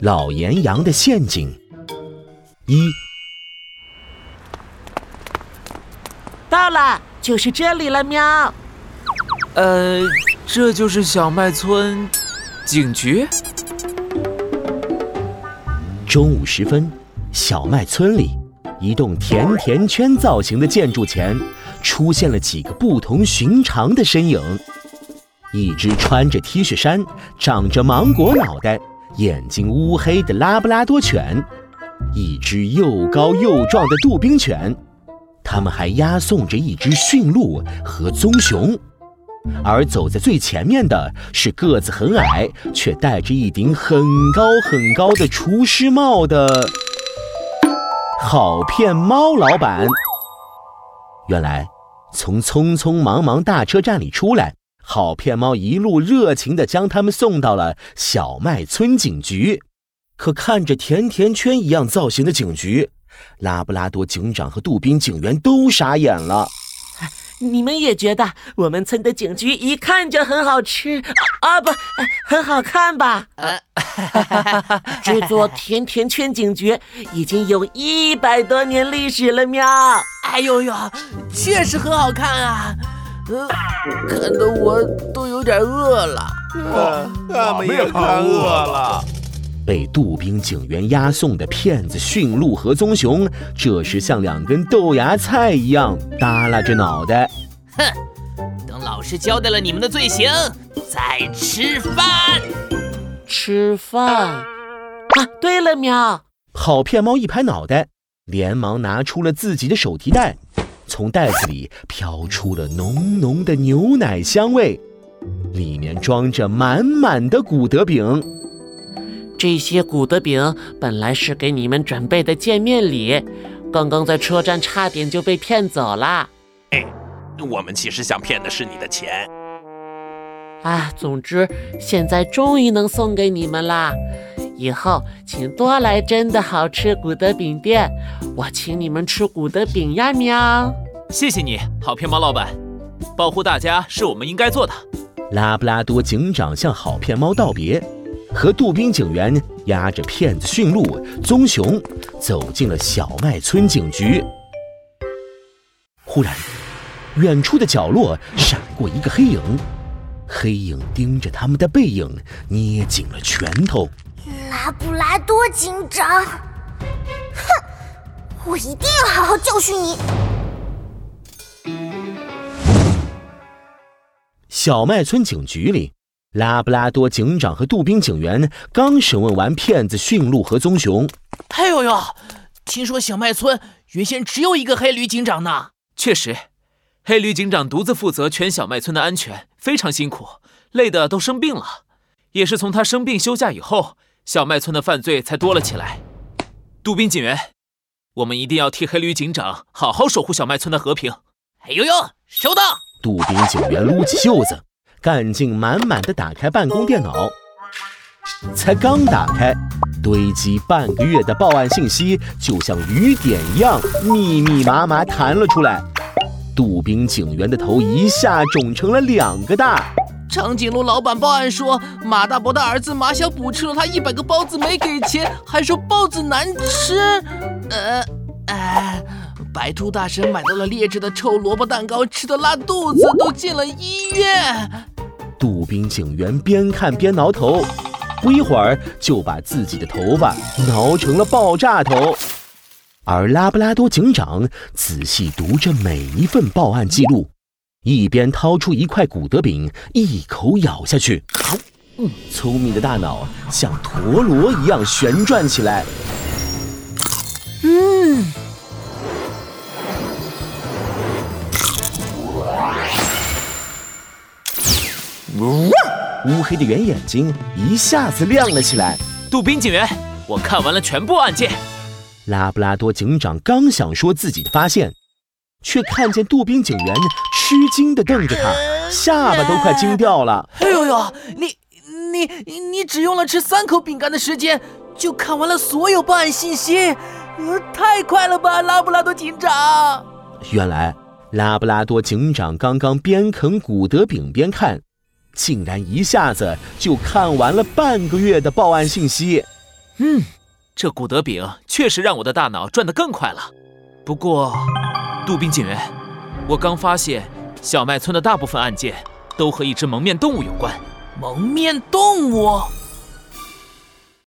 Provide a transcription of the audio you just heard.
老岩羊的陷阱一到了，就是这里了，喵。呃，这就是小麦村警局。中午时分，小麦村里一栋甜甜圈造型的建筑前，出现了几个不同寻常的身影：一只穿着 T 恤衫、长着芒果脑袋、眼睛乌黑的拉布拉多犬，一只又高又壮的杜宾犬，他们还押送着一只驯鹿和棕熊。而走在最前面的是个子很矮，却戴着一顶很高很高的厨师帽的好骗猫老板。原来，从匆匆忙忙大车站里出来，好骗猫一路热情地将他们送到了小麦村警局。可看着甜甜圈一样造型的警局，拉布拉多警长和杜宾警员都傻眼了。你们也觉得我们村的警局一看就很好吃啊？不，很好看吧？这座甜甜圈警局已经有一百多年历史了，喵！哎呦呦，确实很好看啊！呃，看得我都有点饿了。我们也看饿了。被杜宾警员押送的骗子驯鹿和棕熊，这时像两根豆芽菜一样耷拉着脑袋。哼，等老师交代了你们的罪行，再吃饭。吃饭啊！对了，喵！好骗猫一拍脑袋，连忙拿出了自己的手提袋，从袋子里飘出了浓浓的牛奶香味，里面装着满满的古德饼。这些古德饼本来是给你们准备的见面礼，刚刚在车站差点就被骗走了。哎，我们其实想骗的是你的钱。啊，总之现在终于能送给你们啦！以后请多来真的好吃古德饼店，我请你们吃古德饼呀，喵！谢谢你好骗猫老板，保护大家是我们应该做的。拉布拉多警长向好骗猫道别。和杜宾警员押着骗子驯鹿棕熊走进了小麦村警局。忽然，远处的角落闪过一个黑影，黑影盯着他们的背影，捏紧了拳头。拉布拉多警长，哼，我一定要好好教训你！小麦村警局里。拉布拉多警长和杜宾警员刚审问完骗子驯鹿和棕熊，哎呦呦！听说小麦村原先只有一个黑驴警长呢。确实，黑驴警长独自负责全小麦村的安全，非常辛苦，累得都生病了。也是从他生病休假以后，小麦村的犯罪才多了起来。杜宾警员，我们一定要替黑驴警长好好守护小麦村的和平。哎呦呦，收到！杜宾警员撸起袖子。干劲满满的打开办公电脑，才刚打开，堆积半个月的报案信息就像雨点一样密密麻麻弹了出来。杜宾警员的头一下肿成了两个大。长颈鹿老板报案说，马大伯的儿子马小补吃了他一百个包子没给钱，还说包子难吃。呃，哎。白兔大神买到了劣质的臭萝卜蛋糕，吃的拉肚子，都进了医院。杜宾警员边看边挠头，不一会儿就把自己的头发挠成了爆炸头。而拉布拉多警长仔细读着每一份报案记录，一边掏出一块古德饼，一口咬下去。嗯，聪明的大脑像陀螺一样旋转起来。嗯。乌黑的圆眼睛一下子亮了起来。杜宾警员，我看完了全部案件。拉布拉多警长刚想说自己的发现，却看见杜宾警员吃惊地瞪着他，下巴都快惊掉了。哎呦呦，你你你只用了吃三口饼干的时间，就看完了所有报案信息，呃太快了吧，拉布拉多警长！原来拉布拉多警长刚刚边啃古德饼边看。竟然一下子就看完了半个月的报案信息，嗯，这古德饼确实让我的大脑转得更快了。不过，杜宾警员，我刚发现小麦村的大部分案件都和一只蒙面动物有关。蒙面动物？